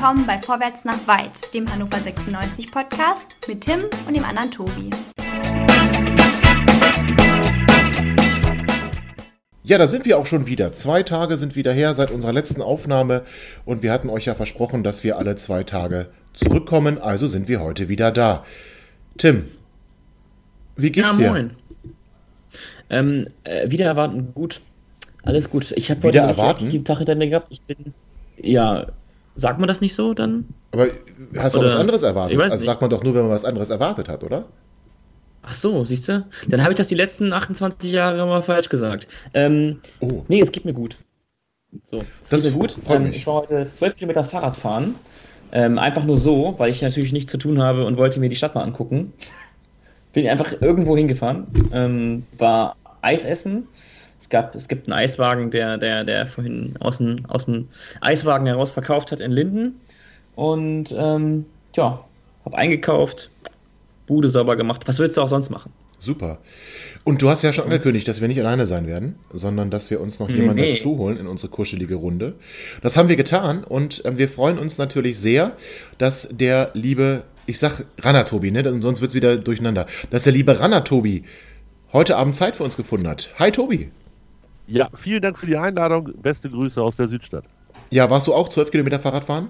willkommen bei Vorwärts nach Weit, dem Hannover 96 Podcast mit Tim und dem anderen Tobi. Ja, da sind wir auch schon wieder. Zwei Tage sind wieder her seit unserer letzten Aufnahme und wir hatten euch ja versprochen, dass wir alle zwei Tage zurückkommen, also sind wir heute wieder da. Tim, wie geht's ja, moin. dir? Ähm, äh, wieder erwarten, gut. Alles gut. Ich habe heute wieder erwarten? jeden Tag hinter mir gehabt. Ich bin, ja, sagt man das nicht so dann? Aber hast du was anderes erwartet? Also nicht. sagt man doch nur, wenn man was anderes erwartet hat, oder? Ach so, siehst du? Dann habe ich das die letzten 28 Jahre mal falsch gesagt. Ähm, oh. Nee, es geht mir gut. So, es das geht mir gut. Ähm, ich war heute 12 Kilometer Fahrrad fahren. Ähm, einfach nur so, weil ich natürlich nichts zu tun habe und wollte mir die Stadt mal angucken. Bin einfach irgendwo hingefahren, ähm, war Eis essen. Es, gab, es gibt einen Eiswagen, der, der, der vorhin aus dem, aus dem Eiswagen heraus verkauft hat in Linden. Und ähm, ja, habe eingekauft, Bude sauber gemacht. Was willst du auch sonst machen? Super. Und du hast ja schon angekündigt, dass wir nicht alleine sein werden, sondern dass wir uns noch jemanden nee. dazu holen in unsere kuschelige Runde. Das haben wir getan und äh, wir freuen uns natürlich sehr, dass der liebe, ich sag Ranatobi, ne, sonst wird es wieder durcheinander, dass der liebe Ranatobi heute Abend Zeit für uns gefunden hat. Hi Tobi. Ja, vielen Dank für die Einladung. Beste Grüße aus der Südstadt. Ja, warst du auch zwölf Kilometer Fahrrad fahren?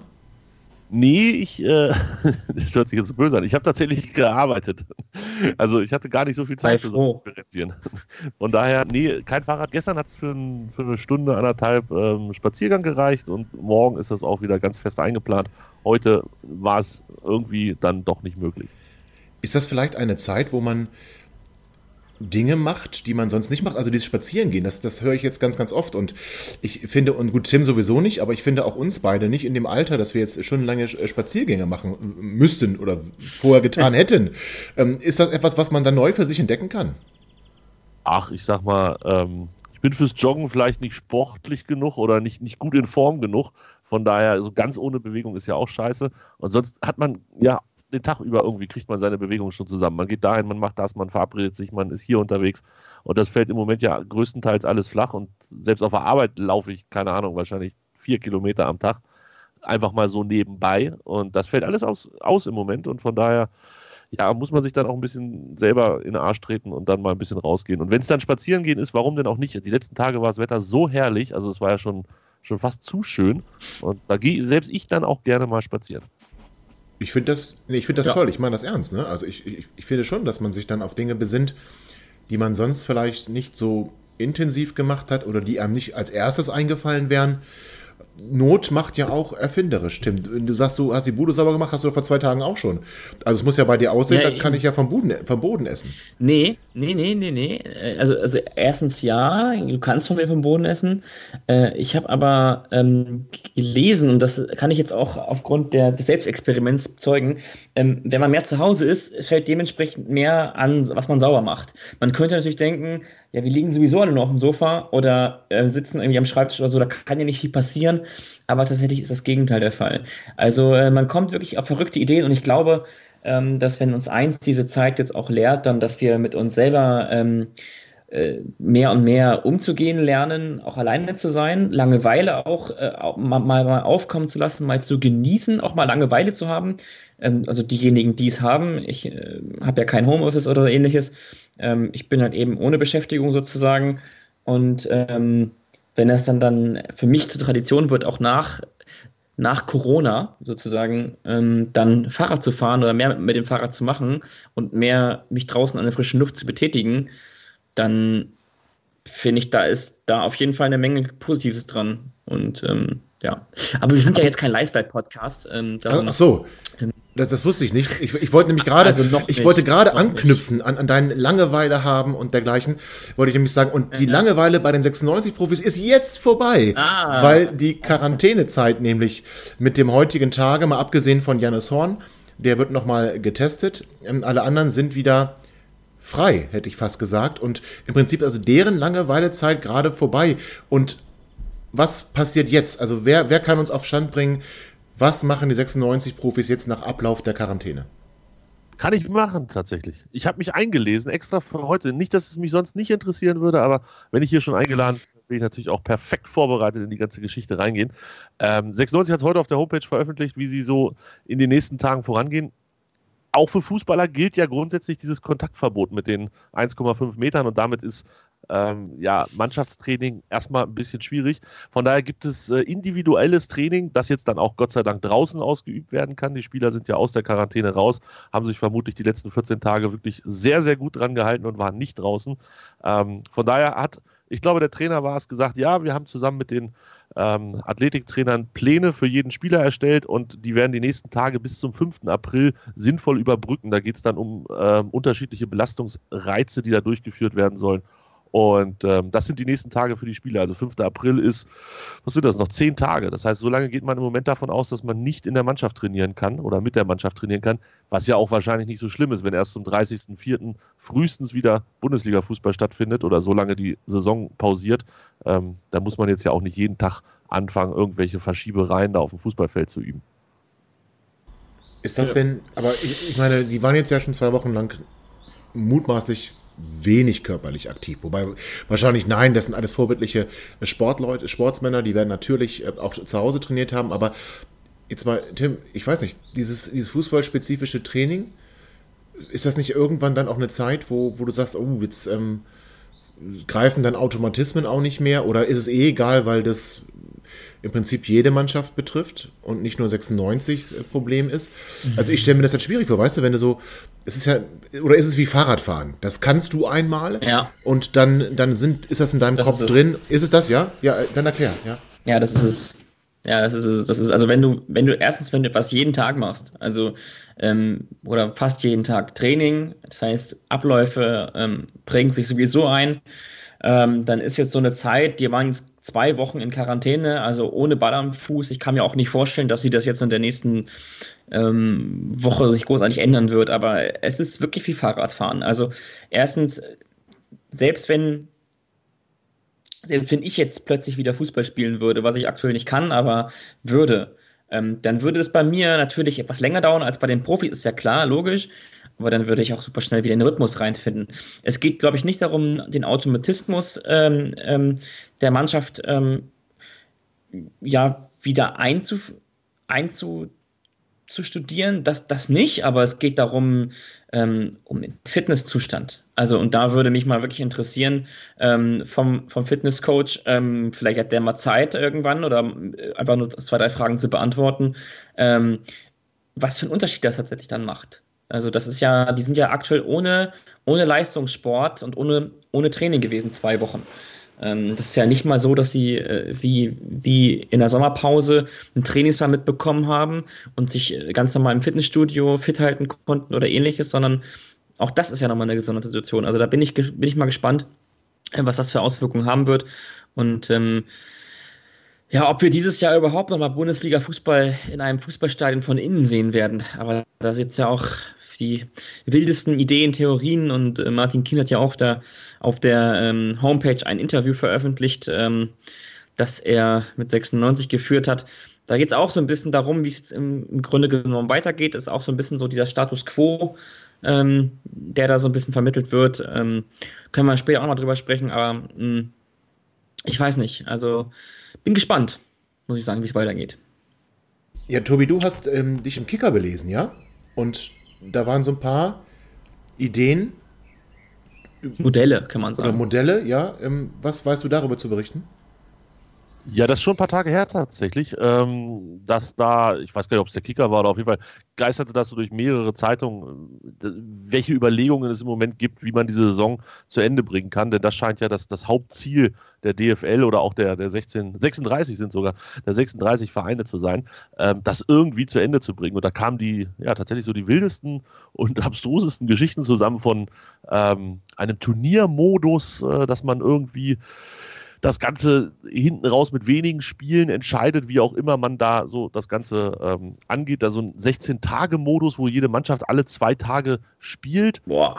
Nee, ich, äh, das hört sich jetzt so böse an. Ich habe tatsächlich gearbeitet. Also ich hatte gar nicht so viel Zeit für so ein Von daher, nee, kein Fahrrad. Gestern hat es für, ein, für, eine Stunde, anderthalb ähm, Spaziergang gereicht und morgen ist das auch wieder ganz fest eingeplant. Heute war es irgendwie dann doch nicht möglich. Ist das vielleicht eine Zeit, wo man Dinge macht, die man sonst nicht macht. Also dieses Spazierengehen, das, das höre ich jetzt ganz, ganz oft. Und ich finde, und gut, Tim sowieso nicht, aber ich finde auch uns beide nicht in dem Alter, dass wir jetzt schon lange Spaziergänge machen müssten oder vorher getan hätten. Ähm, ist das etwas, was man dann neu für sich entdecken kann? Ach, ich sag mal, ähm, ich bin fürs Joggen vielleicht nicht sportlich genug oder nicht, nicht gut in Form genug. Von daher, so also ganz ohne Bewegung ist ja auch scheiße. Und sonst hat man ja den Tag über irgendwie kriegt man seine Bewegung schon zusammen. Man geht dahin, man macht das, man verabredet sich, man ist hier unterwegs. Und das fällt im Moment ja größtenteils alles flach. Und selbst auf der Arbeit laufe ich, keine Ahnung, wahrscheinlich vier Kilometer am Tag. Einfach mal so nebenbei. Und das fällt alles aus, aus im Moment. Und von daher, ja, muss man sich dann auch ein bisschen selber in den Arsch treten und dann mal ein bisschen rausgehen. Und wenn es dann spazieren gehen ist, warum denn auch nicht? Die letzten Tage war das Wetter so herrlich, also es war ja schon, schon fast zu schön. Und da gehe selbst ich dann auch gerne mal spazieren. Ich finde das, nee, ich find das ja. toll, ich meine das ernst. Ne? Also ich, ich, ich finde schon, dass man sich dann auf Dinge besinnt, die man sonst vielleicht nicht so intensiv gemacht hat oder die einem nicht als erstes eingefallen wären. Not macht ja auch erfinderisch, stimmt. Du sagst, du hast die Bude sauber gemacht, hast du vor zwei Tagen auch schon. Also es muss ja bei dir aussehen, ja, da kann ich ja vom Boden, vom Boden essen. Nee, nee, nee, nee, nee. Also, also erstens ja, du kannst von mir vom Boden essen. Äh, ich habe aber ähm, gelesen, und das kann ich jetzt auch aufgrund der, des Selbstexperiments bezeugen, ähm, wenn man mehr zu Hause ist, fällt dementsprechend mehr an, was man sauber macht. Man könnte natürlich denken, ja, wir liegen sowieso alle nur auf dem Sofa oder äh, sitzen irgendwie am Schreibtisch oder so, da kann ja nicht viel passieren, aber tatsächlich ist das Gegenteil der Fall. Also äh, man kommt wirklich auf verrückte Ideen und ich glaube, ähm, dass wenn uns eins diese Zeit jetzt auch lehrt, dann, dass wir mit uns selber ähm, äh, mehr und mehr umzugehen lernen, auch alleine zu sein, Langeweile auch, äh, mal, mal, aufkommen zu lassen, mal zu genießen, auch mal Langeweile zu haben. Ähm, also diejenigen, die es haben, ich äh, habe ja kein Homeoffice oder ähnliches, ähm, ich bin halt eben ohne Beschäftigung sozusagen. Und ähm, wenn es dann dann für mich zur Tradition wird, auch nach, nach Corona sozusagen, ähm, dann Fahrrad zu fahren oder mehr mit dem Fahrrad zu machen und mehr mich draußen an der frischen Luft zu betätigen, dann finde ich, da ist da auf jeden Fall eine Menge Positives dran. Und ähm, ja, aber wir sind ja jetzt kein Lifestyle-Podcast. Ähm, Ach so, ähm, das, das, wusste ich nicht. Ich, ich wollte nämlich gerade, also ich nicht, wollte gerade anknüpfen an, an deinen Langeweile haben und dergleichen. Wollte ich nämlich sagen, und die ja. Langeweile bei den 96-Profis ist jetzt vorbei, ah. weil die Quarantänezeit nämlich mit dem heutigen Tage, mal abgesehen von Jannis Horn, der wird nochmal getestet. Ähm, alle anderen sind wieder frei, hätte ich fast gesagt. Und im Prinzip also deren Langeweilezeit gerade vorbei. Und was passiert jetzt? Also wer, wer kann uns auf Stand bringen, was machen die 96 Profis jetzt nach Ablauf der Quarantäne? Kann ich machen, tatsächlich. Ich habe mich eingelesen, extra für heute. Nicht, dass es mich sonst nicht interessieren würde, aber wenn ich hier schon eingeladen will ich natürlich auch perfekt vorbereitet in die ganze Geschichte reingehen. Ähm, 96 hat es heute auf der Homepage veröffentlicht, wie sie so in den nächsten Tagen vorangehen auch für Fußballer gilt ja grundsätzlich dieses Kontaktverbot mit den 1,5 Metern und damit ist ähm, ja, Mannschaftstraining erstmal ein bisschen schwierig. Von daher gibt es äh, individuelles Training, das jetzt dann auch Gott sei Dank draußen ausgeübt werden kann. Die Spieler sind ja aus der Quarantäne raus, haben sich vermutlich die letzten 14 Tage wirklich sehr, sehr gut dran gehalten und waren nicht draußen. Ähm, von daher hat, ich glaube, der Trainer war es gesagt, ja, wir haben zusammen mit den ähm, Athletiktrainern Pläne für jeden Spieler erstellt und die werden die nächsten Tage bis zum 5. April sinnvoll überbrücken. Da geht es dann um äh, unterschiedliche Belastungsreize, die da durchgeführt werden sollen. Und ähm, das sind die nächsten Tage für die Spieler. Also 5. April ist, was sind das, noch zehn Tage. Das heißt, so lange geht man im Moment davon aus, dass man nicht in der Mannschaft trainieren kann oder mit der Mannschaft trainieren kann, was ja auch wahrscheinlich nicht so schlimm ist, wenn erst zum 30.04. frühestens wieder Bundesliga-Fußball stattfindet oder so lange die Saison pausiert. Ähm, da muss man jetzt ja auch nicht jeden Tag anfangen, irgendwelche Verschiebereien da auf dem Fußballfeld zu üben. Ist das ja. denn, aber ich, ich meine, die waren jetzt ja schon zwei Wochen lang mutmaßlich wenig körperlich aktiv. Wobei wahrscheinlich nein, das sind alles vorbildliche Sportleute, Sportsmänner, die werden natürlich äh, auch zu Hause trainiert haben, aber jetzt mal, Tim, ich weiß nicht, dieses, dieses fußballspezifische Training, ist das nicht irgendwann dann auch eine Zeit, wo, wo du sagst, oh, jetzt ähm, greifen dann Automatismen auch nicht mehr oder ist es eh egal, weil das im Prinzip jede Mannschaft betrifft und nicht nur 96 äh, Problem ist. Mhm. Also ich stelle mir das halt schwierig vor, weißt du, wenn du so, es ist ja, oder ist es wie Fahrradfahren? Das kannst du einmal ja. und dann, dann sind, ist das in deinem das Kopf ist drin. Ist es das, ja? Ja, äh, dann erklär, ja. Ja, das ist es. Ja, das ist, das ist, also wenn du, wenn du erstens, wenn du etwas jeden Tag machst, also ähm, oder fast jeden Tag Training, das heißt Abläufe ähm, prägen sich sowieso ein, ähm, dann ist jetzt so eine Zeit, die waren jetzt zwei Wochen in Quarantäne, also ohne Ball am Fuß. Ich kann mir auch nicht vorstellen, dass sie das jetzt in der nächsten ähm, Woche sich großartig ändern wird, aber es ist wirklich wie Fahrradfahren. Also erstens, selbst wenn selbst wenn ich jetzt plötzlich wieder Fußball spielen würde, was ich aktuell nicht kann, aber würde, ähm, dann würde es bei mir natürlich etwas länger dauern als bei den Profis, ist ja klar, logisch aber dann würde ich auch super schnell wieder in den Rhythmus reinfinden. Es geht, glaube ich, nicht darum, den Automatismus ähm, ähm, der Mannschaft ähm, ja wieder einzu, einzustudieren, das, das nicht, aber es geht darum, ähm, um den Fitnesszustand. Also, und da würde mich mal wirklich interessieren, ähm, vom, vom Fitnesscoach, ähm, vielleicht hat der mal Zeit irgendwann oder äh, einfach nur zwei, drei Fragen zu beantworten, ähm, was für einen Unterschied das tatsächlich dann macht. Also das ist ja, die sind ja aktuell ohne, ohne Leistungssport und ohne, ohne Training gewesen, zwei Wochen. Ähm, das ist ja nicht mal so, dass sie äh, wie, wie in der Sommerpause einen Trainingsplan mitbekommen haben und sich äh, ganz normal im Fitnessstudio fit halten konnten oder ähnliches, sondern auch das ist ja nochmal eine gesonderte Situation. Also da bin ich, bin ich mal gespannt, äh, was das für Auswirkungen haben wird. Und ähm, ja, ob wir dieses Jahr überhaupt nochmal Bundesliga-Fußball in einem Fußballstadion von innen sehen werden. Aber da ist jetzt ja auch die wildesten Ideen, Theorien und äh, Martin Kien hat ja auch da auf der ähm, Homepage ein Interview veröffentlicht, ähm, das er mit 96 geführt hat. Da geht es auch so ein bisschen darum, wie es jetzt im, im, Grunde genommen weitergeht. Ist auch so ein bisschen so dieser Status quo, ähm, der da so ein bisschen vermittelt wird. Ähm, können wir später auch noch drüber sprechen, aber mh, hm, ich weiß nicht. Also bin gespannt, muss ich sagen, wie es weitergeht. Ja, Tobi, du hast ähm, dich im Kicker belesen, ja? Und da waren so ein paar Ideen. Modelle, kann man sagen. Oder Modelle, ja. Ähm, was weißt du darüber zu berichten? Ja, das ist schon ein paar Tage her tatsächlich, ähm, dass da, ich weiß gar nicht, ob es der Kicker war oder auf jeden Fall, geisterte das so durch mehrere Zeitungen, äh, welche Überlegungen es im Moment gibt, wie man diese Saison zu Ende bringen kann. Denn das scheint ja das, das Hauptziel der DFL oder auch der, der 16, 36 sind sogar, der 36 Vereine zu sein, ähm, das irgendwie zu Ende zu bringen. Und da kamen die, ja, tatsächlich so die wildesten und abstrusesten Geschichten zusammen von ähm, einem Turniermodus, äh, dass man irgendwie das Ganze hinten raus mit wenigen Spielen entscheidet, wie auch immer man da so das Ganze ähm, angeht. Da so ein 16-Tage-Modus, wo jede Mannschaft alle zwei Tage spielt. Boah.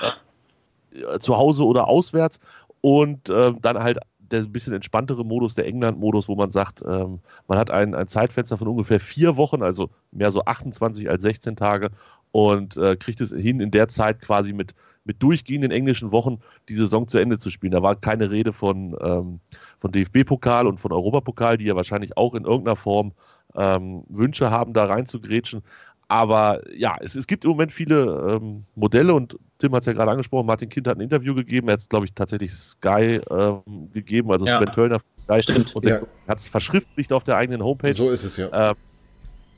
Äh, zu Hause oder auswärts. Und äh, dann halt der ein bisschen entspanntere Modus, der England-Modus, wo man sagt, ähm, man hat ein, ein Zeitfenster von ungefähr vier Wochen, also mehr so 28 als 16 Tage und äh, kriegt es hin, in der Zeit quasi mit, mit durchgehenden englischen Wochen die Saison zu Ende zu spielen. Da war keine Rede von, ähm, von DFB-Pokal und von Europapokal, die ja wahrscheinlich auch in irgendeiner Form ähm, Wünsche haben, da rein zu grätschen. Aber ja, es, es gibt im Moment viele ähm, Modelle und Tim hat es ja gerade angesprochen, Martin Kind hat ein Interview gegeben, er hat es, glaube ich, tatsächlich Sky ähm, gegeben, also ja. Sven Töllner Sky Stimmt. und ja. hat es verschriftlicht auf der eigenen Homepage. So ist es ja. Ähm,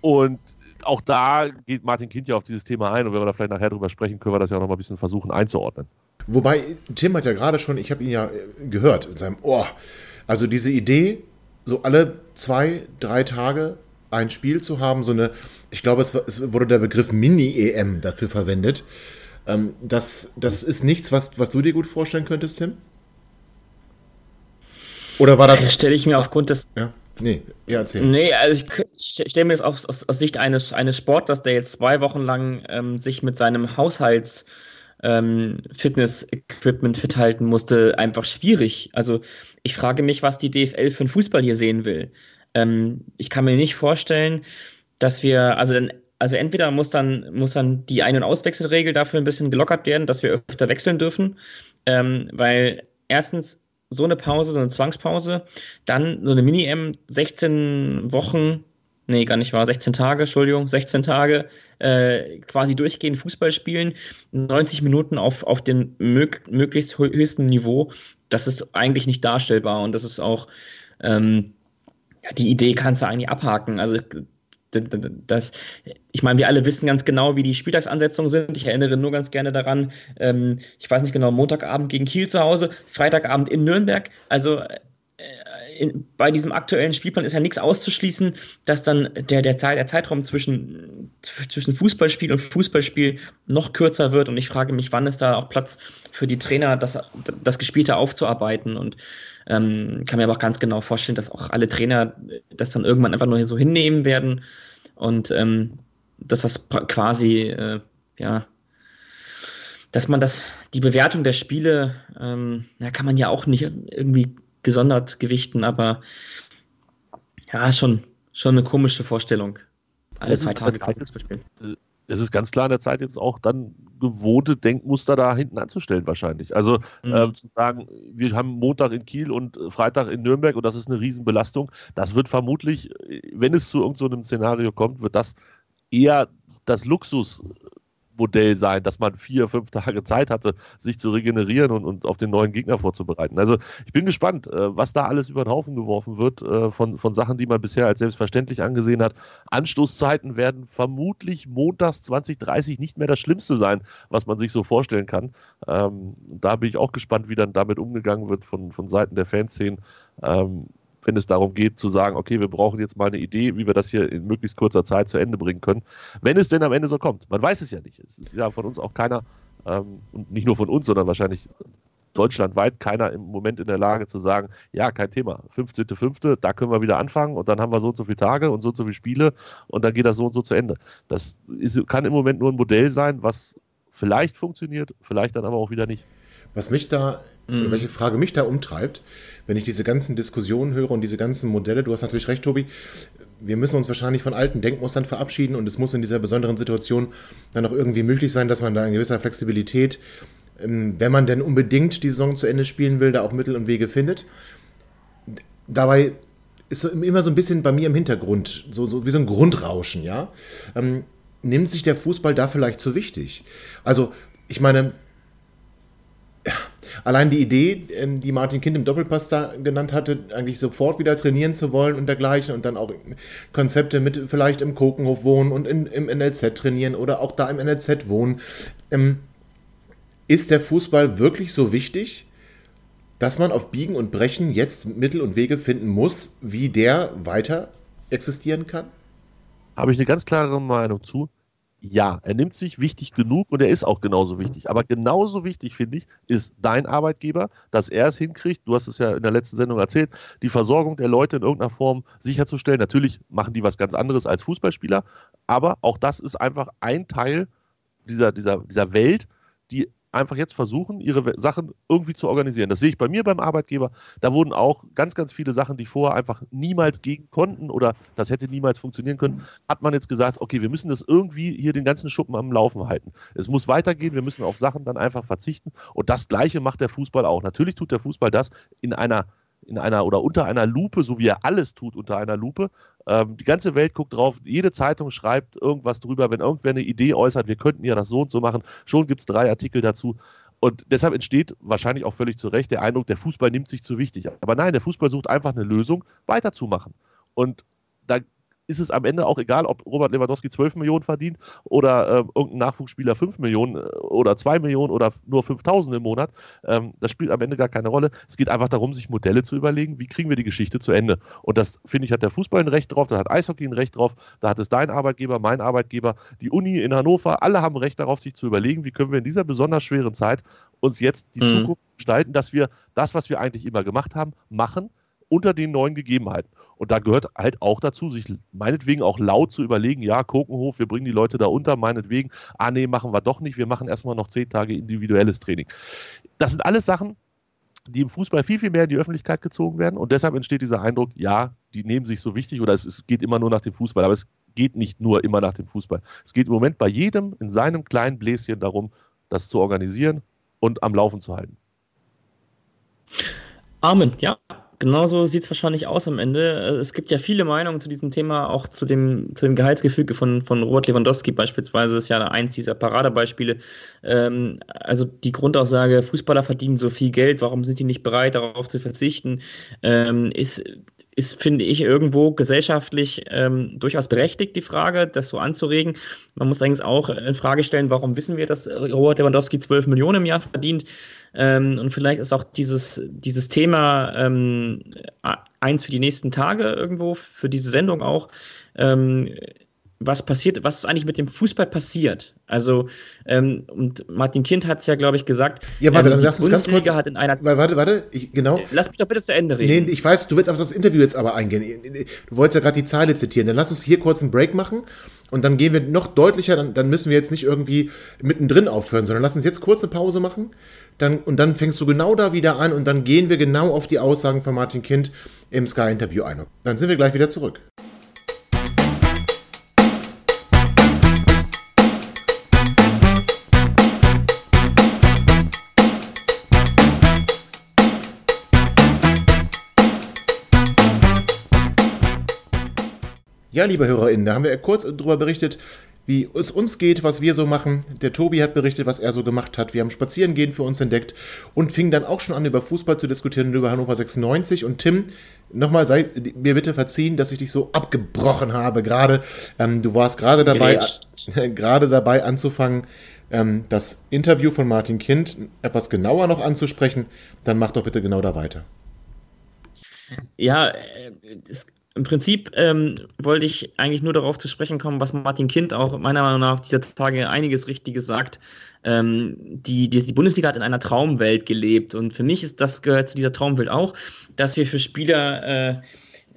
und auch da geht Martin Kind ja auf dieses Thema ein und wenn wir da vielleicht nachher drüber sprechen, können wir das ja auch noch mal ein bisschen versuchen einzuordnen. Wobei, Tim hat ja gerade schon, ich habe ihn ja gehört in seinem Ohr, also diese Idee, so alle zwei, drei Tage ein Spiel zu haben, so eine, ich glaube, es, es wurde der Begriff Mini-EM dafür verwendet. Ähm, das, das ist nichts, was, was du dir gut vorstellen könntest, Tim? Oder war das. Das stelle ich mir aufgrund des. Ja. Nee, ja, erzähl. Nee, also ich stelle mir das aus, aus, aus, Sicht eines, eines Sportlers, der jetzt zwei Wochen lang ähm, sich mit seinem Haushalts ähm, fit halten musste, einfach schwierig. Also ich frage mich, was die DFL für einen Fußball hier sehen will. Ähm, ich kann mir nicht vorstellen, dass wir, also dann, also entweder muss dann, muss dann die Ein- und Auswechselregel dafür ein bisschen gelockert werden, dass wir öfter wechseln dürfen, ähm, weil erstens so eine Pause, so eine Zwangspause, dann so eine Mini-M, 16 Wochen, nee, gar nicht wahr, 16 Tage, Entschuldigung, 16 Tage, äh, quasi durchgehend Fußball spielen, 90 Minuten auf, auf dem mög möglichst höchsten Niveau, das ist eigentlich nicht darstellbar und das ist auch, ähm, ja, die Idee kannst du eigentlich abhaken. Also das, ich meine, wir alle wissen ganz genau, wie die Spieltagsansetzungen sind. Ich erinnere nur ganz gerne daran, ähm, ich weiß nicht genau, Montagabend gegen Kiel zu Hause, Freitagabend in Nürnberg. Also äh, bei diesem aktuellen Spielplan ist ja nichts auszuschließen, dass dann der, der, Zeit, der Zeitraum zwischen, zwischen Fußballspiel und Fußballspiel noch kürzer wird. Und ich frage mich, wann ist da auch Platz für die Trainer, das, das Gespielte aufzuarbeiten. Und ähm, kann mir aber auch ganz genau vorstellen, dass auch alle Trainer das dann irgendwann einfach nur so hinnehmen werden und ähm, dass das quasi, äh, ja, dass man das, die Bewertung der Spiele, ähm, ja, kann man ja auch nicht irgendwie gesondert gewichten, aber ja, schon, schon eine komische Vorstellung. Alle zwei Tage zu spielen es ist ganz klar in der Zeit jetzt auch dann gewohnte Denkmuster da hinten anzustellen wahrscheinlich. Also mhm. äh, zu sagen, wir haben Montag in Kiel und Freitag in Nürnberg und das ist eine Riesenbelastung, das wird vermutlich, wenn es zu irgendeinem so Szenario kommt, wird das eher das Luxus Modell sein, dass man vier, fünf Tage Zeit hatte, sich zu regenerieren und, und auf den neuen Gegner vorzubereiten. Also ich bin gespannt, äh, was da alles über den Haufen geworfen wird äh, von, von Sachen, die man bisher als selbstverständlich angesehen hat. Anstoßzeiten werden vermutlich montags 2030 nicht mehr das Schlimmste sein, was man sich so vorstellen kann. Ähm, da bin ich auch gespannt, wie dann damit umgegangen wird von, von Seiten der Fanszenen. Ähm, wenn es darum geht zu sagen, okay, wir brauchen jetzt mal eine Idee, wie wir das hier in möglichst kurzer Zeit zu Ende bringen können. Wenn es denn am Ende so kommt. Man weiß es ja nicht. Es ist ja von uns auch keiner, ähm, und nicht nur von uns, sondern wahrscheinlich deutschlandweit keiner im Moment in der Lage zu sagen, ja, kein Thema, 15.05., da können wir wieder anfangen und dann haben wir so und so viele Tage und so und so viele Spiele und dann geht das so und so zu Ende. Das ist, kann im Moment nur ein Modell sein, was vielleicht funktioniert, vielleicht dann aber auch wieder nicht. Was mich da, mhm. welche Frage mich da umtreibt, wenn ich diese ganzen Diskussionen höre und diese ganzen Modelle, du hast natürlich recht, Tobi, wir müssen uns wahrscheinlich von alten Denkmustern verabschieden und es muss in dieser besonderen Situation dann auch irgendwie möglich sein, dass man da in gewisser Flexibilität, ähm, wenn man denn unbedingt die Saison zu Ende spielen will, da auch Mittel und Wege findet. Dabei ist immer so ein bisschen bei mir im Hintergrund, so, so wie so ein Grundrauschen, ja. Ähm, nimmt sich der Fußball da vielleicht zu wichtig? Also, ich meine, allein die Idee, ähm, die Martin Kind im Doppelpass da genannt hatte, eigentlich sofort wieder trainieren zu wollen und dergleichen und dann auch Konzepte mit vielleicht im Kokenhof wohnen und in, im NLZ trainieren oder auch da im NLZ wohnen. Ähm, ist der Fußball wirklich so wichtig, dass man auf Biegen und Brechen jetzt Mittel und Wege finden muss, wie der weiter existieren kann? Habe ich eine ganz klare Meinung zu ja, er nimmt sich wichtig genug und er ist auch genauso wichtig. Aber genauso wichtig, finde ich, ist dein Arbeitgeber, dass er es hinkriegt, du hast es ja in der letzten Sendung erzählt, die Versorgung der Leute in irgendeiner Form sicherzustellen. Natürlich machen die was ganz anderes als Fußballspieler, aber auch das ist einfach ein Teil dieser, dieser, dieser Welt, die einfach jetzt versuchen, ihre Sachen irgendwie zu organisieren. Das sehe ich bei mir beim Arbeitgeber. Da wurden auch ganz, ganz viele Sachen, die vorher einfach niemals gegen konnten oder das hätte niemals funktionieren können, hat man jetzt gesagt, okay, wir müssen das irgendwie hier den ganzen Schuppen am Laufen halten. Es muss weitergehen, wir müssen auf Sachen dann einfach verzichten. Und das Gleiche macht der Fußball auch. Natürlich tut der Fußball das in einer in einer oder unter einer Lupe, so wie er alles tut unter einer Lupe. Ähm, die ganze Welt guckt drauf, jede Zeitung schreibt irgendwas drüber, wenn irgendwer eine Idee äußert, wir könnten ja das so und so machen, schon gibt es drei Artikel dazu. Und deshalb entsteht wahrscheinlich auch völlig zu Recht der Eindruck, der Fußball nimmt sich zu wichtig. Aber nein, der Fußball sucht einfach eine Lösung, weiterzumachen. Und da ist es am Ende auch egal, ob Robert Lewandowski 12 Millionen verdient oder äh, irgendein Nachwuchsspieler 5 Millionen äh, oder 2 Millionen oder nur 5000 im Monat. Ähm, das spielt am Ende gar keine Rolle. Es geht einfach darum, sich Modelle zu überlegen, wie kriegen wir die Geschichte zu Ende. Und das, finde ich, hat der Fußball ein Recht drauf, da hat Eishockey ein Recht drauf, da hat es dein Arbeitgeber, mein Arbeitgeber, die Uni in Hannover, alle haben Recht darauf, sich zu überlegen, wie können wir in dieser besonders schweren Zeit uns jetzt die mhm. Zukunft gestalten, dass wir das, was wir eigentlich immer gemacht haben, machen unter den neuen Gegebenheiten. Und da gehört halt auch dazu, sich meinetwegen auch laut zu überlegen, ja, Kokenhof, wir bringen die Leute da unter, meinetwegen, ah nee, machen wir doch nicht, wir machen erstmal noch zehn Tage individuelles Training. Das sind alles Sachen, die im Fußball viel, viel mehr in die Öffentlichkeit gezogen werden. Und deshalb entsteht dieser Eindruck, ja, die nehmen sich so wichtig oder es, es geht immer nur nach dem Fußball. Aber es geht nicht nur immer nach dem Fußball. Es geht im Moment bei jedem in seinem kleinen Bläschen darum, das zu organisieren und am Laufen zu halten. Amen, ja, Genauso sieht es wahrscheinlich aus am Ende. Äh, es gibt ja viele Meinungen zu diesem Thema, auch zu dem, zu dem Gehaltsgefüge von, von Robert Lewandowski beispielsweise, ist ja eins dieser Paradebeispiele. Ähm, also die Grundaussage, Fußballer verdienen so viel Geld, warum sind die nicht bereit, darauf zu verzichten, ähm, ist, ist, finde ich, irgendwo gesellschaftlich ähm, durchaus berechtigt, die Frage, das so anzuregen. Man muss allerdings auch in Frage stellen, warum wissen wir, dass Robert Lewandowski 12 Millionen im Jahr verdient? Ähm, und vielleicht ist auch dieses, dieses Thema ähm, eins für die nächsten Tage irgendwo, für diese Sendung auch. Ähm, was passiert, was ist eigentlich mit dem Fußball passiert? Also, ähm, und Martin Kind hat es ja, glaube ich, gesagt. Ja, warte, ähm, dann lass uns ganz kurz. Hat in einer, warte, warte, ich, genau. Lass mich doch bitte zu Ende reden. Nee, ich weiß, du willst auf das Interview jetzt aber eingehen. Du wolltest ja gerade die Zeile zitieren. Dann lass uns hier kurz einen Break machen und dann gehen wir noch deutlicher. Dann, dann müssen wir jetzt nicht irgendwie mittendrin aufhören, sondern lass uns jetzt kurz eine Pause machen dann, und dann fängst du genau da wieder an und dann gehen wir genau auf die Aussagen von Martin Kind im Sky-Interview ein. Dann sind wir gleich wieder zurück. Ja, liebe HörerInnen, da haben wir kurz darüber berichtet, wie es uns geht, was wir so machen. Der Tobi hat berichtet, was er so gemacht hat. Wir haben Spazierengehen für uns entdeckt und fingen dann auch schon an, über Fußball zu diskutieren und über Hannover 96. Und Tim, nochmal sei mir bitte verziehen, dass ich dich so abgebrochen habe gerade. Ähm, du warst gerade dabei, gerade dabei anzufangen, ähm, das Interview von Martin Kind etwas genauer noch anzusprechen. Dann mach doch bitte genau da weiter. Ja, äh, es im Prinzip ähm, wollte ich eigentlich nur darauf zu sprechen kommen, was Martin Kind auch meiner Meinung nach dieser Tage einiges Richtiges sagt. Ähm, die, die, die, Bundesliga hat in einer Traumwelt gelebt und für mich ist das gehört zu dieser Traumwelt auch, dass wir für Spieler äh,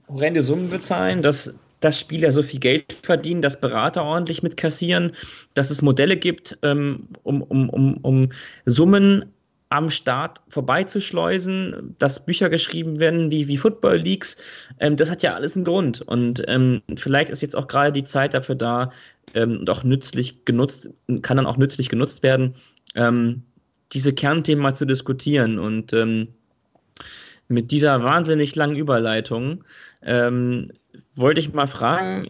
horrende Summen bezahlen, dass dass Spieler so viel Geld verdienen, dass Berater ordentlich mitkassieren, dass es Modelle gibt, ähm, um, um, um, um Summen am Start vorbeizuschleusen, dass Bücher geschrieben werden wie, wie Football Leagues, ähm, das hat ja alles einen Grund. Und ähm, vielleicht ist jetzt auch gerade die Zeit dafür da ähm, und auch nützlich genutzt, kann dann auch nützlich genutzt werden, ähm, diese Kernthemen mal zu diskutieren. Und ähm, mit dieser wahnsinnig langen Überleitung ähm, wollte ich mal fragen,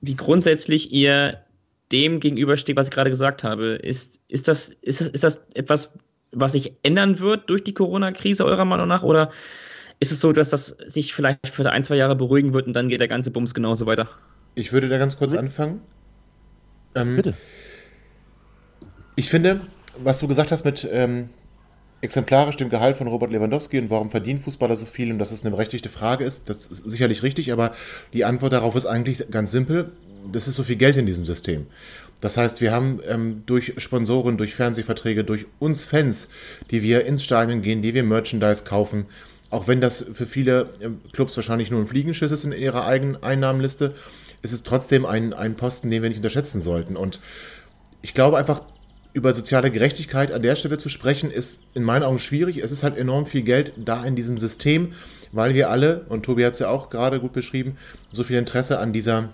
wie grundsätzlich ihr dem gegenübersteht, was ich gerade gesagt habe. Ist, ist, das, ist, ist das etwas, was sich ändern wird durch die Corona-Krise eurer Meinung nach? Oder ist es so, dass das sich vielleicht für ein, zwei Jahre beruhigen wird und dann geht der ganze Bums genauso weiter? Ich würde da ganz kurz anfangen. Ähm, Bitte. Ich finde, was du gesagt hast mit ähm, exemplarisch dem Gehalt von Robert Lewandowski und warum verdienen Fußballer so viel und dass das eine berechtigte Frage ist, das ist sicherlich richtig, aber die Antwort darauf ist eigentlich ganz simpel. Das ist so viel Geld in diesem System. Das heißt, wir haben ähm, durch Sponsoren, durch Fernsehverträge, durch uns Fans, die wir ins Stadion gehen, die wir Merchandise kaufen, auch wenn das für viele ähm, Clubs wahrscheinlich nur ein Fliegenschiss ist in ihrer eigenen Einnahmenliste, ist es trotzdem ein, ein Posten, den wir nicht unterschätzen sollten. Und ich glaube einfach, über soziale Gerechtigkeit an der Stelle zu sprechen, ist in meinen Augen schwierig. Es ist halt enorm viel Geld da in diesem System, weil wir alle, und Tobi hat es ja auch gerade gut beschrieben, so viel Interesse an dieser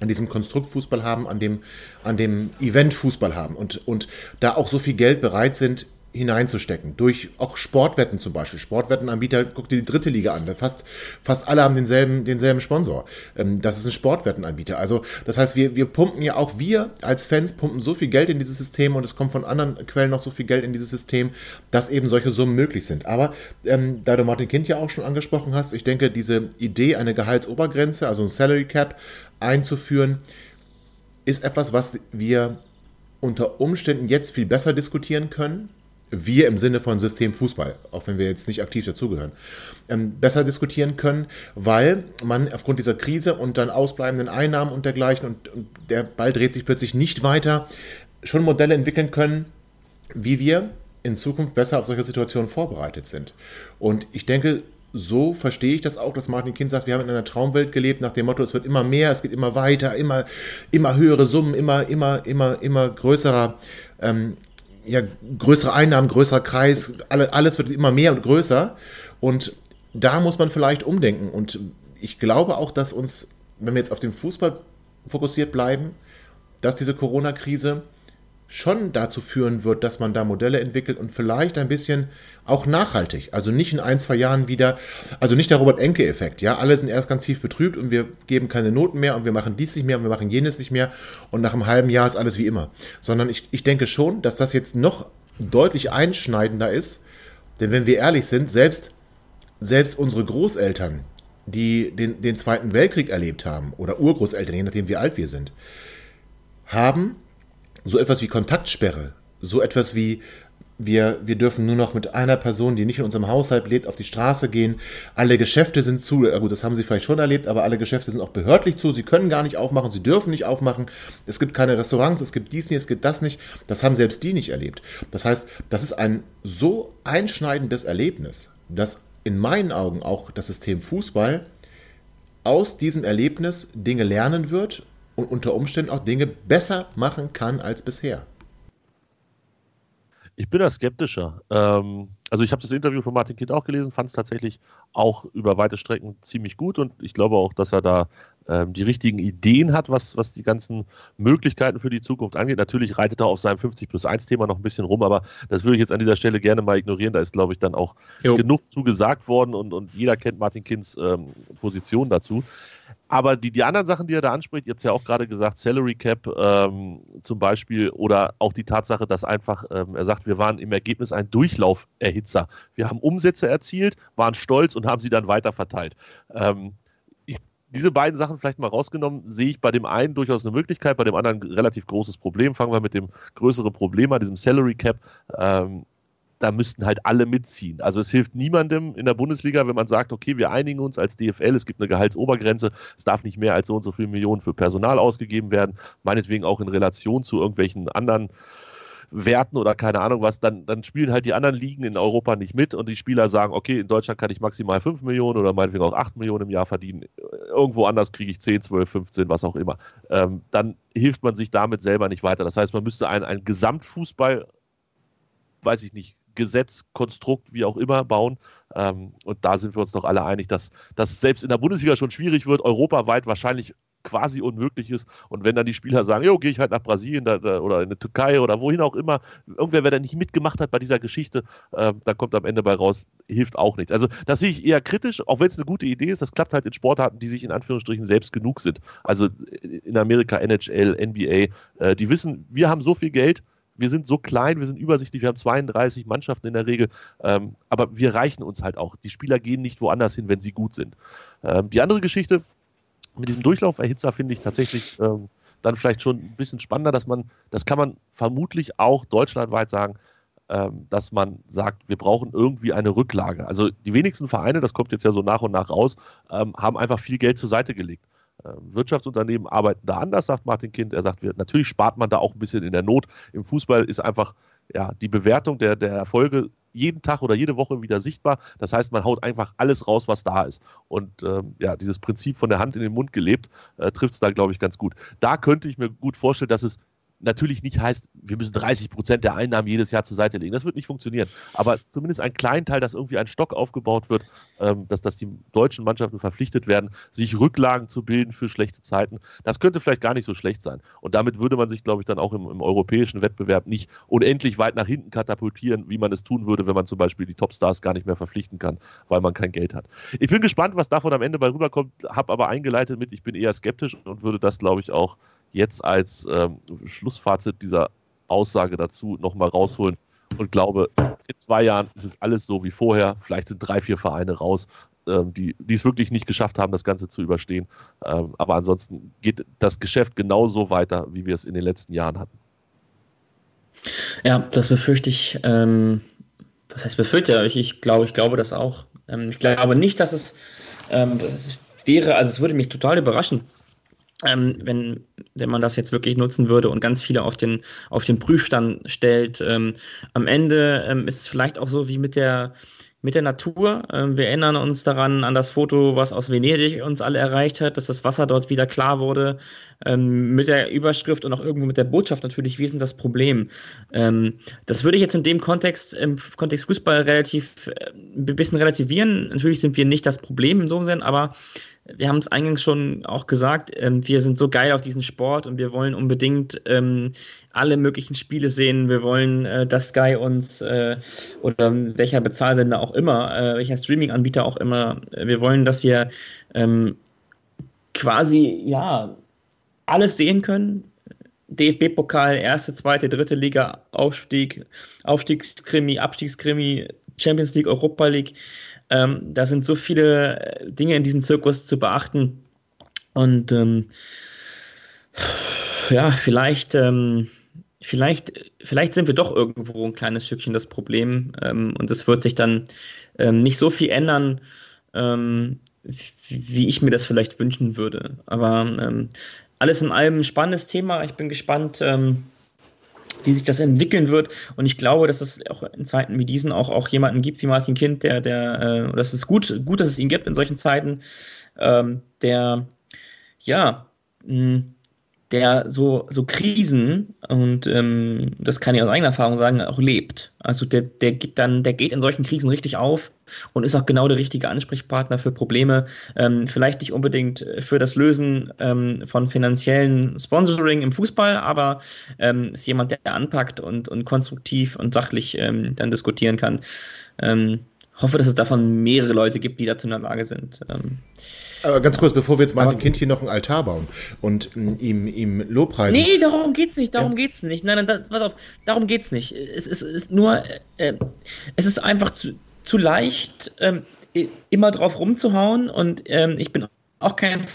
an diesem Konstrukt Fußball haben, an dem, an dem Event Fußball haben und, und da auch so viel Geld bereit sind, hineinzustecken. Durch auch Sportwetten zum Beispiel. Sportwettenanbieter, guck dir die dritte Liga an. Fast, fast alle haben denselben, denselben Sponsor. Ähm, das ist ein Sportwettenanbieter. Also, das heißt, wir, wir pumpen ja auch, wir als Fans pumpen so viel Geld in dieses System und es kommt von anderen Quellen noch so viel Geld in dieses System, dass eben solche Summen möglich sind. Aber, ähm, da du Martin Kind ja auch schon angesprochen hast, ich denke, diese Idee, eine Gehaltsobergrenze, also ein Salary Cap einzuführen, ist etwas, was wir unter Umständen jetzt viel besser diskutieren können, wir im Sinne von System Fußball, auch wenn wir jetzt nicht aktiv dazugehören, ähm, besser diskutieren können, weil man aufgrund dieser Krise und dann ausbleibenden Einnahmen und dergleichen und, und der Ball dreht sich plötzlich nicht weiter, schon Modelle entwickeln können, wie wir in Zukunft besser auf solche Situationen vorbereitet sind. Und ich denke, so verstehe ich das auch, dass Martin Kind sagt, wir haben in einer Traumwelt gelebt, nach dem Motto, es wird immer mehr, es geht immer weiter, immer, immer höhere Summen, immer, immer, immer, immer größerer ähm, ja, größere Einnahmen, größerer Kreis, alle, alles wird immer mehr und größer. Und da muss man vielleicht umdenken. Und ich glaube auch, dass uns, wenn wir jetzt auf den Fußball fokussiert bleiben, dass diese Corona-Krise schon dazu führen wird, dass man da Modelle entwickelt und vielleicht ein bisschen auch nachhaltig. Also nicht in ein, zwei Jahren wieder, also nicht der Robert-Enke-Effekt. Ja, alle sind erst ganz tief betrübt und wir geben keine Noten mehr und wir machen dies nicht mehr und wir machen jenes nicht mehr und nach einem halben Jahr ist alles wie immer. Sondern ich, ich denke schon, dass das jetzt noch deutlich einschneidender ist. Denn wenn wir ehrlich sind, selbst, selbst unsere Großeltern, die den, den Zweiten Weltkrieg erlebt haben, oder Urgroßeltern, je nachdem wie alt wir sind, haben so etwas wie Kontaktsperre, so etwas wie wir, wir dürfen nur noch mit einer Person, die nicht in unserem Haushalt lebt, auf die Straße gehen. Alle Geschäfte sind zu. Ja gut, das haben Sie vielleicht schon erlebt, aber alle Geschäfte sind auch behördlich zu. Sie können gar nicht aufmachen, Sie dürfen nicht aufmachen. Es gibt keine Restaurants, es gibt dies nicht, es gibt das nicht. Das haben selbst die nicht erlebt. Das heißt, das ist ein so einschneidendes Erlebnis, dass in meinen Augen auch das System Fußball aus diesem Erlebnis Dinge lernen wird und unter Umständen auch Dinge besser machen kann als bisher. Ich bin da skeptischer. Ähm, also ich habe das Interview von Martin Kind auch gelesen, fand es tatsächlich auch über weite Strecken ziemlich gut und ich glaube auch, dass er da ähm, die richtigen Ideen hat, was, was die ganzen Möglichkeiten für die Zukunft angeht. Natürlich reitet er auf seinem 50 plus 1 Thema noch ein bisschen rum, aber das würde ich jetzt an dieser Stelle gerne mal ignorieren. Da ist, glaube ich, dann auch jo. genug zugesagt worden und, und jeder kennt Martin Kinds ähm, Position dazu. Aber die, die anderen Sachen, die er da anspricht, ihr habt ja auch gerade gesagt, Salary Cap ähm, zum Beispiel oder auch die Tatsache, dass einfach, ähm, er sagt, wir waren im Ergebnis ein Durchlauferhitzer. Wir haben Umsätze erzielt, waren stolz und haben sie dann weiter verteilt. Ähm, diese beiden Sachen vielleicht mal rausgenommen, sehe ich bei dem einen durchaus eine Möglichkeit, bei dem anderen relativ großes Problem. Fangen wir mit dem größeren Problem an, diesem Salary Cap. Ähm, da müssten halt alle mitziehen. Also es hilft niemandem in der Bundesliga, wenn man sagt, okay, wir einigen uns als DFL, es gibt eine Gehaltsobergrenze, es darf nicht mehr als so und so viele Millionen für Personal ausgegeben werden, meinetwegen auch in Relation zu irgendwelchen anderen Werten oder keine Ahnung was, dann, dann spielen halt die anderen Ligen in Europa nicht mit und die Spieler sagen, okay, in Deutschland kann ich maximal 5 Millionen oder meinetwegen auch 8 Millionen im Jahr verdienen, irgendwo anders kriege ich 10, 12, 15, was auch immer. Ähm, dann hilft man sich damit selber nicht weiter. Das heißt, man müsste einen, einen Gesamtfußball, weiß ich nicht, Gesetz, Konstrukt, wie auch immer bauen. Ähm, und da sind wir uns doch alle einig, dass das selbst in der Bundesliga schon schwierig wird, europaweit wahrscheinlich quasi unmöglich ist. Und wenn dann die Spieler sagen, jo, gehe ich halt nach Brasilien da, da, oder in die Türkei oder wohin auch immer, irgendwer, wer da nicht mitgemacht hat bei dieser Geschichte, äh, da kommt am Ende bei raus, hilft auch nichts. Also das sehe ich eher kritisch, auch wenn es eine gute Idee ist. Das klappt halt in Sportarten, die sich in Anführungsstrichen selbst genug sind. Also in Amerika, NHL, NBA, äh, die wissen, wir haben so viel Geld, wir sind so klein, wir sind übersichtlich, wir haben 32 Mannschaften in der Regel, ähm, aber wir reichen uns halt auch. Die Spieler gehen nicht woanders hin, wenn sie gut sind. Ähm, die andere Geschichte mit diesem Durchlauferhitzer finde ich tatsächlich ähm, dann vielleicht schon ein bisschen spannender, dass man, das kann man vermutlich auch deutschlandweit sagen, ähm, dass man sagt, wir brauchen irgendwie eine Rücklage. Also die wenigsten Vereine, das kommt jetzt ja so nach und nach raus, ähm, haben einfach viel Geld zur Seite gelegt. Ähm, Wirtschaftsunternehmen arbeiten da anders, sagt Martin Kind. Er sagt, natürlich spart man da auch ein bisschen in der Not. Im Fußball ist einfach ja, die Bewertung der, der Erfolge jeden Tag oder jede Woche wieder sichtbar. Das heißt, man haut einfach alles raus, was da ist. Und ähm, ja, dieses Prinzip von der Hand in den Mund gelebt, äh, trifft es da, glaube ich, ganz gut. Da könnte ich mir gut vorstellen, dass es natürlich nicht heißt, wir müssen 30 Prozent der Einnahmen jedes Jahr zur Seite legen. Das wird nicht funktionieren. Aber zumindest ein kleinen Teil, dass irgendwie ein Stock aufgebaut wird, ähm, dass, dass die deutschen Mannschaften verpflichtet werden, sich Rücklagen zu bilden für schlechte Zeiten. Das könnte vielleicht gar nicht so schlecht sein. Und damit würde man sich, glaube ich, dann auch im, im europäischen Wettbewerb nicht unendlich weit nach hinten katapultieren, wie man es tun würde, wenn man zum Beispiel die Topstars gar nicht mehr verpflichten kann, weil man kein Geld hat. Ich bin gespannt, was davon am Ende bei rüberkommt, habe aber eingeleitet mit, ich bin eher skeptisch und würde das, glaube ich, auch jetzt als ähm, Schlussfazit dieser Aussage dazu nochmal rausholen und glaube, in zwei Jahren ist es alles so wie vorher. Vielleicht sind drei, vier Vereine raus, ähm, die, die es wirklich nicht geschafft haben, das Ganze zu überstehen. Ähm, aber ansonsten geht das Geschäft genauso weiter, wie wir es in den letzten Jahren hatten. Ja, das befürchte ich. Ähm, was heißt befürchte ich? Ich glaube, ich glaube das auch. Ähm, ich glaube nicht, dass es, ähm, dass es wäre, also es würde mich total überraschen, ähm, wenn, wenn man das jetzt wirklich nutzen würde und ganz viele auf den, auf den Prüfstand stellt. Ähm, am Ende ähm, ist es vielleicht auch so wie mit der, mit der Natur. Ähm, wir erinnern uns daran an das Foto, was aus Venedig uns alle erreicht hat, dass das Wasser dort wieder klar wurde. Ähm, mit der Überschrift und auch irgendwo mit der Botschaft natürlich, wie ist denn das Problem? Ähm, das würde ich jetzt in dem Kontext, im Kontext Fußball relativ, äh, ein bisschen relativieren. Natürlich sind wir nicht das Problem in so einem Sinn, aber wir haben es eingangs schon auch gesagt, ähm, wir sind so geil auf diesen Sport und wir wollen unbedingt ähm, alle möglichen Spiele sehen. Wir wollen, äh, dass Sky uns äh, oder welcher Bezahlsender auch immer, äh, welcher Streaming-Anbieter auch immer, äh, wir wollen, dass wir ähm, quasi, ja, alles sehen können. DFB-Pokal, erste, zweite, dritte Liga, Aufstieg, Aufstiegskrimi, Abstiegskrimi, Champions League, Europa League. Ähm, da sind so viele äh, Dinge in diesem Zirkus zu beachten. Und ähm, ja, vielleicht, ähm, vielleicht, vielleicht sind wir doch irgendwo ein kleines Stückchen das Problem. Ähm, und es wird sich dann ähm, nicht so viel ändern, ähm, wie ich mir das vielleicht wünschen würde. Aber alles in allem ein spannendes Thema. Ich bin gespannt wie sich das entwickeln wird. Und ich glaube, dass es auch in Zeiten wie diesen auch, auch jemanden gibt wie Martin Kind, der, der, äh, das ist gut, gut, dass es ihn gibt in solchen Zeiten, ähm, der, ja, mh, der so, so Krisen, und ähm, das kann ich aus eigener Erfahrung sagen, auch lebt. Also der, der gibt dann, der geht in solchen Krisen richtig auf und ist auch genau der richtige Ansprechpartner für Probleme. Ähm, vielleicht nicht unbedingt für das Lösen ähm, von finanziellen Sponsoring im Fußball, aber ähm, ist jemand, der anpackt und, und konstruktiv und sachlich ähm, dann diskutieren kann. Ähm, hoffe, dass es davon mehrere Leute gibt, die dazu in der Lage sind. Ähm, aber ganz kurz, bevor wir jetzt Martin Kind hier noch ein Altar bauen und ihm, ihm Lobpreisen. Nee, darum geht's nicht, darum ja. geht's nicht. Nein, nein, das, pass auf, darum geht's nicht. Es, es ist nur, äh, es ist einfach zu, zu leicht, ähm, immer drauf rumzuhauen und ähm, ich bin auch kein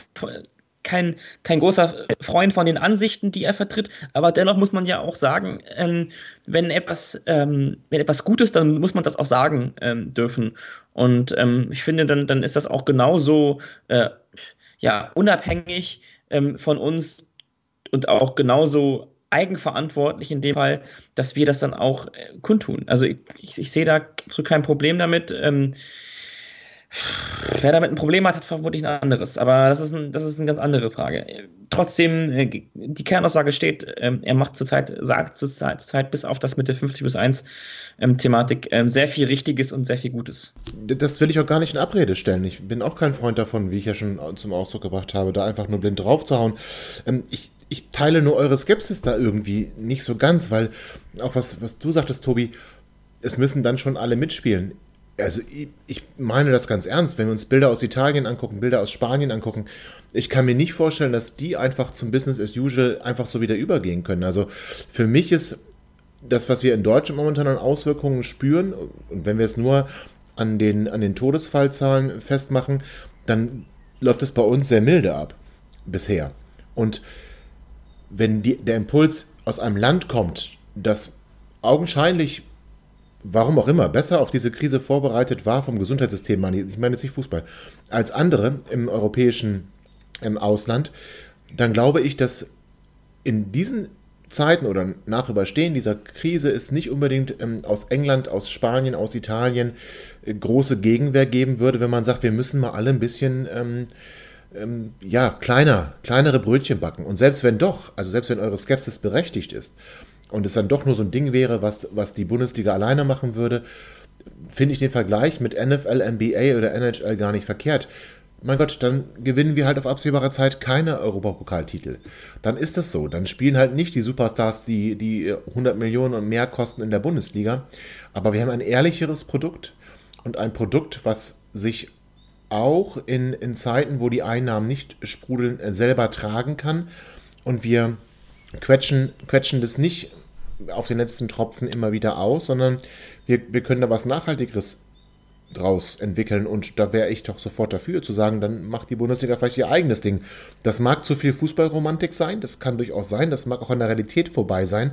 kein, kein großer Freund von den Ansichten, die er vertritt, aber dennoch muss man ja auch sagen, ähm, wenn, etwas, ähm, wenn etwas gut ist, dann muss man das auch sagen ähm, dürfen. Und ähm, ich finde, dann, dann ist das auch genauso äh, ja, unabhängig ähm, von uns und auch genauso eigenverantwortlich in dem Fall, dass wir das dann auch äh, kundtun. Also ich, ich, ich sehe da so kein Problem damit. Ähm, Wer damit ein Problem hat, hat vermutlich ein anderes. Aber das ist, ein, das ist eine ganz andere Frage. Trotzdem, äh, die Kernaussage steht, ähm, er macht zurzeit, sagt zurzeit, zurzeit bis auf das mit der 50 bis 1 ähm, Thematik ähm, sehr viel Richtiges und sehr viel Gutes. Das will ich auch gar nicht in Abrede stellen. Ich bin auch kein Freund davon, wie ich ja schon zum Ausdruck gebracht habe, da einfach nur blind drauf zu hauen. Ich, ich teile nur eure Skepsis da irgendwie nicht so ganz, weil auch was, was du sagtest, Tobi, es müssen dann schon alle mitspielen also ich, ich, meine das ganz ernst, wenn wir uns Bilder aus Italien angucken, Bilder aus Spanien angucken, ich kann mir nicht vorstellen, dass die einfach zum Business as usual einfach so wieder übergehen können. Also für mich ist das, was wir in Deutschland momentan an Auswirkungen spüren, und wenn wir es nur an den, an den Todesfallzahlen festmachen, dann läuft es bei uns sehr milde ab bisher. Und wenn die, der Impuls aus einem Land kommt, das augenscheinlich warum auch immer, besser auf diese Krise vorbereitet war vom Gesundheitssystem, ich meine jetzt nicht Fußball, als andere im europäischen im Ausland, dann glaube ich, dass in diesen Zeiten oder nach Überstehen dieser Krise es nicht unbedingt ähm, aus England, aus Spanien, aus Italien äh, große Gegenwehr geben würde, wenn man sagt, wir müssen mal alle ein bisschen ähm, ähm, ja, kleiner, kleinere Brötchen backen. Und selbst wenn doch, also selbst wenn eure Skepsis berechtigt ist und es dann doch nur so ein Ding wäre, was, was die Bundesliga alleine machen würde, finde ich den Vergleich mit NFL, NBA oder NHL gar nicht verkehrt. Mein Gott, dann gewinnen wir halt auf absehbare Zeit keine Europapokaltitel. Dann ist das so. Dann spielen halt nicht die Superstars, die, die 100 Millionen und mehr kosten in der Bundesliga. Aber wir haben ein ehrlicheres Produkt und ein Produkt, was sich auch in, in Zeiten, wo die Einnahmen nicht sprudeln, selber tragen kann. Und wir quetschen, quetschen das nicht auf den letzten Tropfen immer wieder aus, sondern wir, wir können da was Nachhaltigeres draus entwickeln und da wäre ich doch sofort dafür zu sagen, dann macht die Bundesliga vielleicht ihr eigenes Ding. Das mag zu viel Fußballromantik sein, das kann durchaus sein, das mag auch an der Realität vorbei sein.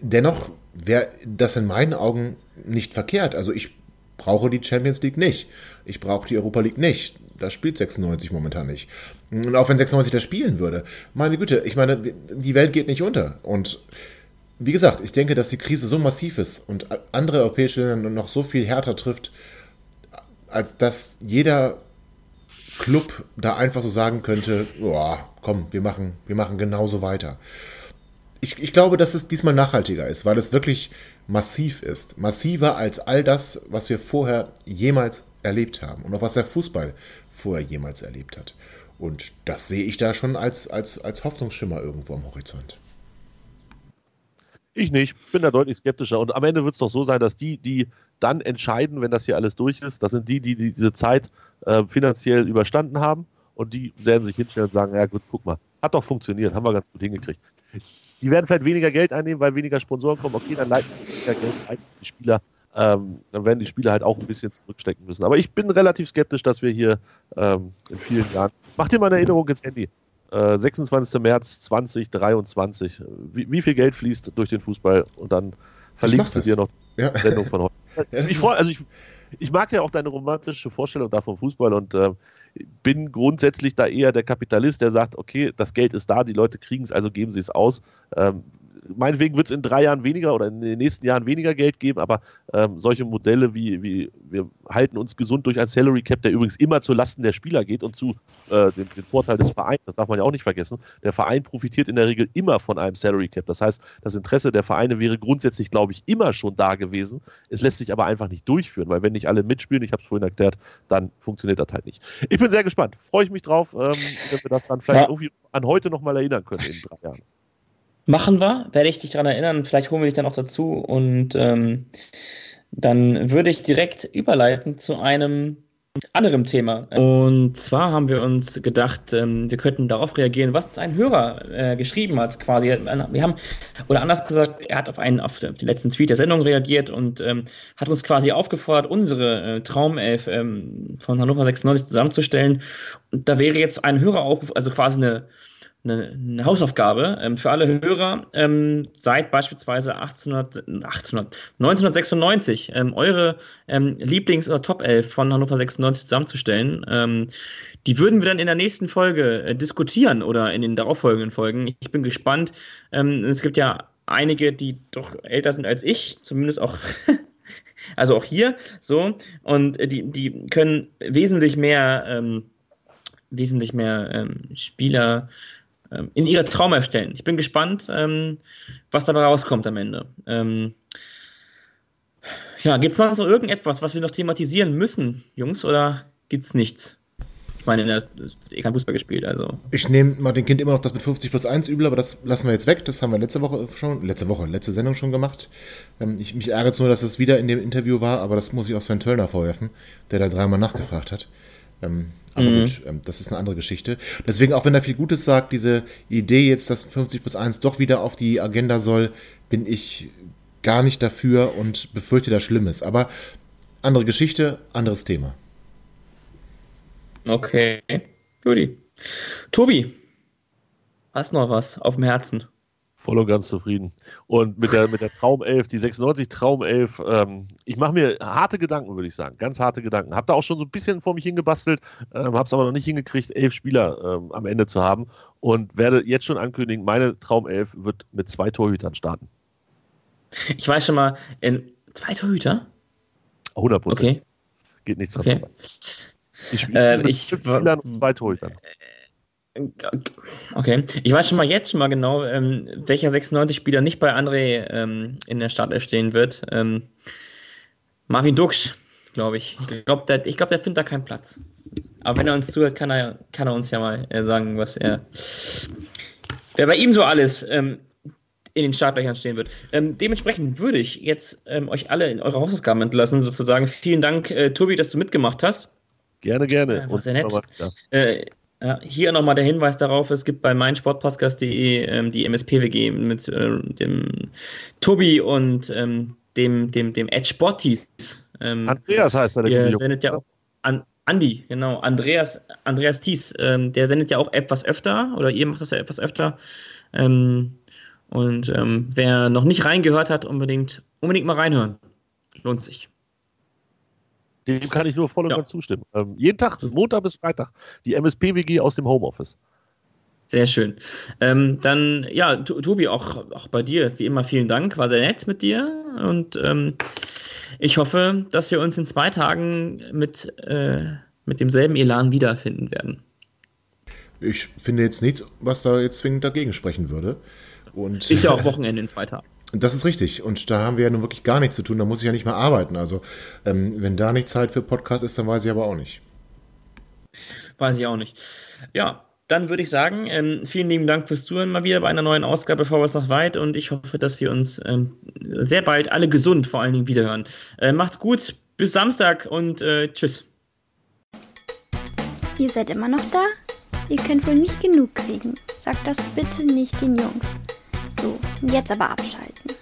Dennoch wäre das in meinen Augen nicht verkehrt. Also ich brauche die Champions League nicht. Ich brauche die Europa League nicht. Da spielt 96 momentan nicht. Und auch wenn 96 das spielen würde, meine Güte, ich meine, die Welt geht nicht unter. Und wie gesagt, ich denke, dass die Krise so massiv ist und andere europäische Länder noch so viel härter trifft, als dass jeder Club da einfach so sagen könnte, oh, komm, wir machen, wir machen genauso weiter. Ich, ich glaube, dass es diesmal nachhaltiger ist, weil es wirklich massiv ist. Massiver als all das, was wir vorher jemals erlebt haben und auch was der Fußball vorher jemals erlebt hat. Und das sehe ich da schon als, als, als Hoffnungsschimmer irgendwo am Horizont. Ich nicht, bin da deutlich skeptischer. Und am Ende wird es doch so sein, dass die, die dann entscheiden, wenn das hier alles durch ist, das sind die, die, die diese Zeit äh, finanziell überstanden haben. Und die werden sich hinstellen und sagen: Ja, gut, guck mal, hat doch funktioniert, haben wir ganz gut hingekriegt. Die werden vielleicht weniger Geld einnehmen, weil weniger Sponsoren kommen. Okay, dann leiten weniger Geld ein, die Spieler ähm, dann werden die Spieler halt auch ein bisschen zurückstecken müssen. Aber ich bin relativ skeptisch, dass wir hier ähm, in vielen Jahren. Mach dir mal eine Erinnerung ins Handy. Äh, 26. März 2023. Wie, wie, viel Geld fließt durch den Fußball? Und dann verlinkst du dir noch die ja. Sendung von heute. ich, freu, also ich, ich, mag ja auch deine romantische Vorstellung da vom Fußball und äh, bin grundsätzlich da eher der Kapitalist, der sagt, okay, das Geld ist da, die Leute kriegen es, also geben sie es aus. Ähm, meinetwegen wird es in drei Jahren weniger oder in den nächsten Jahren weniger Geld geben, aber ähm, solche Modelle wie, wie wir halten uns gesund durch ein Salary Cap, der übrigens immer zu Lasten der Spieler geht und zu äh, dem, dem, Vorteil des Vereins, das darf man ja auch nicht vergessen. Der Verein profitiert in der Regel immer von einem Salary Cap. Das heißt, das Interesse der Vereine wäre grundsätzlich, glaube ich, immer schon da gewesen. Es lässt sich aber einfach nicht durchführen, weil wenn nicht alle mitspielen, ich habe es vorhin erklärt, dann funktioniert das halt nicht. Ich bin sehr gespannt. Freue ich mich drauf, ähm, dass wir das dann vielleicht ja. irgendwie an heute nochmal erinnern können in drei Jahren. Machen wir, werde ich dich daran erinnern. Vielleicht holen wir dich dann auch dazu und ähm, dann würde ich direkt überleiten zu einem anderen Thema. Und zwar haben wir uns gedacht, ähm, wir könnten darauf reagieren, was ein Hörer äh, geschrieben hat, quasi. Wir haben, oder anders gesagt, er hat auf einen, auf den letzten Tweet der Sendung reagiert und ähm, hat uns quasi aufgefordert, unsere äh, Traumelf ähm, von Hannover 96 zusammenzustellen. Und da wäre jetzt ein Höreraufruf, also quasi eine eine, eine Hausaufgabe ähm, für alle Hörer. Ähm, seit beispielsweise 1800, 1800, 1996 ähm, eure ähm, Lieblings- oder Top 11 von Hannover 96 zusammenzustellen. Ähm, die würden wir dann in der nächsten Folge äh, diskutieren oder in den darauffolgenden Folgen. Ich bin gespannt. Ähm, es gibt ja einige, die doch älter sind als ich, zumindest auch. also auch hier so und äh, die, die können wesentlich mehr wesentlich mehr Spieler ähm, in ihre Traumelf stellen. Ich bin gespannt, ähm, was dabei rauskommt am Ende. Ähm, ja, gibt es noch so irgendetwas, was wir noch thematisieren müssen, Jungs, oder gibt es nichts? Ich meine, er hat eh kein Fußball gespielt, also. Ich nehme Martin Kind immer noch das mit 50 plus 1 übel, aber das lassen wir jetzt weg. Das haben wir letzte Woche schon, letzte Woche, letzte Sendung schon gemacht. Ähm, ich, mich ärgert es nur, dass es wieder in dem Interview war, aber das muss ich auch Sven Töllner vorwerfen, der da dreimal nachgefragt hat. Ähm, aber mhm. gut, ähm, das ist eine andere Geschichte. Deswegen, auch wenn er viel Gutes sagt, diese Idee jetzt, dass 50 plus 1 doch wieder auf die Agenda soll, bin ich gar nicht dafür und befürchte das Schlimmes. Aber andere Geschichte, anderes Thema. Okay, Judy. Tobi, hast noch was auf dem Herzen? Voll und ganz zufrieden. Und mit der, mit der Traumelf, die 96 Traumelf, ähm, ich mache mir harte Gedanken, würde ich sagen. Ganz harte Gedanken. Hab da auch schon so ein bisschen vor mich hingebastelt, ähm, habe es aber noch nicht hingekriegt, elf Spieler ähm, am Ende zu haben. Und werde jetzt schon ankündigen, meine Traumelf wird mit zwei Torhütern starten. Ich weiß schon mal, in zwei Torhüter? 100 Prozent. Okay. Geht nichts okay. Ich, äh, ich Spielern und zwei Torhütern. Okay, ich weiß schon mal jetzt schon mal genau, ähm, welcher 96-Spieler nicht bei André ähm, in der Startelf stehen wird. Ähm, Marvin Duksch, glaube ich. Ich glaube, der, glaub, der findet da keinen Platz. Aber wenn er uns zuhört, kann er, kann er uns ja mal äh, sagen, was er. Wer bei ihm so alles ähm, in den Startlöchern stehen wird. Ähm, dementsprechend würde ich jetzt ähm, euch alle in eure Hausaufgaben entlassen, sozusagen. Vielen Dank, äh, Tobi, dass du mitgemacht hast. Gerne, gerne. War sehr nett. Äh, ja, hier nochmal der Hinweis darauf, es gibt bei meinsportpodcast.de ähm, die MSPWG mit äh, dem Tobi und ähm, dem, dem, dem Edge Bottis. Ähm, Andreas heißt er, der sendet ja auch an Andi, genau, Andreas, Andreas Thies, ähm, der sendet ja auch etwas öfter, oder ihr macht das ja etwas öfter. Ähm, und ähm, wer noch nicht reingehört hat, unbedingt, unbedingt mal reinhören. Lohnt sich. Dem kann ich nur voll und ja. ganz zustimmen. Ähm, jeden Tag, Montag bis Freitag, die MSP-WG aus dem Homeoffice. Sehr schön. Ähm, dann, ja, Tobi, auch, auch bei dir, wie immer, vielen Dank. War sehr nett mit dir. Und ähm, ich hoffe, dass wir uns in zwei Tagen mit, äh, mit demselben Elan wiederfinden werden. Ich finde jetzt nichts, was da jetzt zwingend dagegen sprechen würde. Und, ist ja auch Wochenende in zwei Tagen. Das ist richtig. Und da haben wir ja nun wirklich gar nichts zu tun. Da muss ich ja nicht mehr arbeiten. Also, ähm, wenn da nicht Zeit für Podcast ist, dann weiß ich aber auch nicht. Weiß ich auch nicht. Ja, dann würde ich sagen, ähm, vielen lieben Dank fürs Zuhören mal wieder bei einer neuen Ausgabe Vorwärts noch weit und ich hoffe, dass wir uns ähm, sehr bald alle gesund vor allen Dingen wiederhören. Äh, macht's gut, bis Samstag und äh, tschüss. Ihr seid immer noch da? Ihr könnt wohl nicht genug kriegen. Sagt das bitte nicht den Jungs. So, jetzt aber abschalten.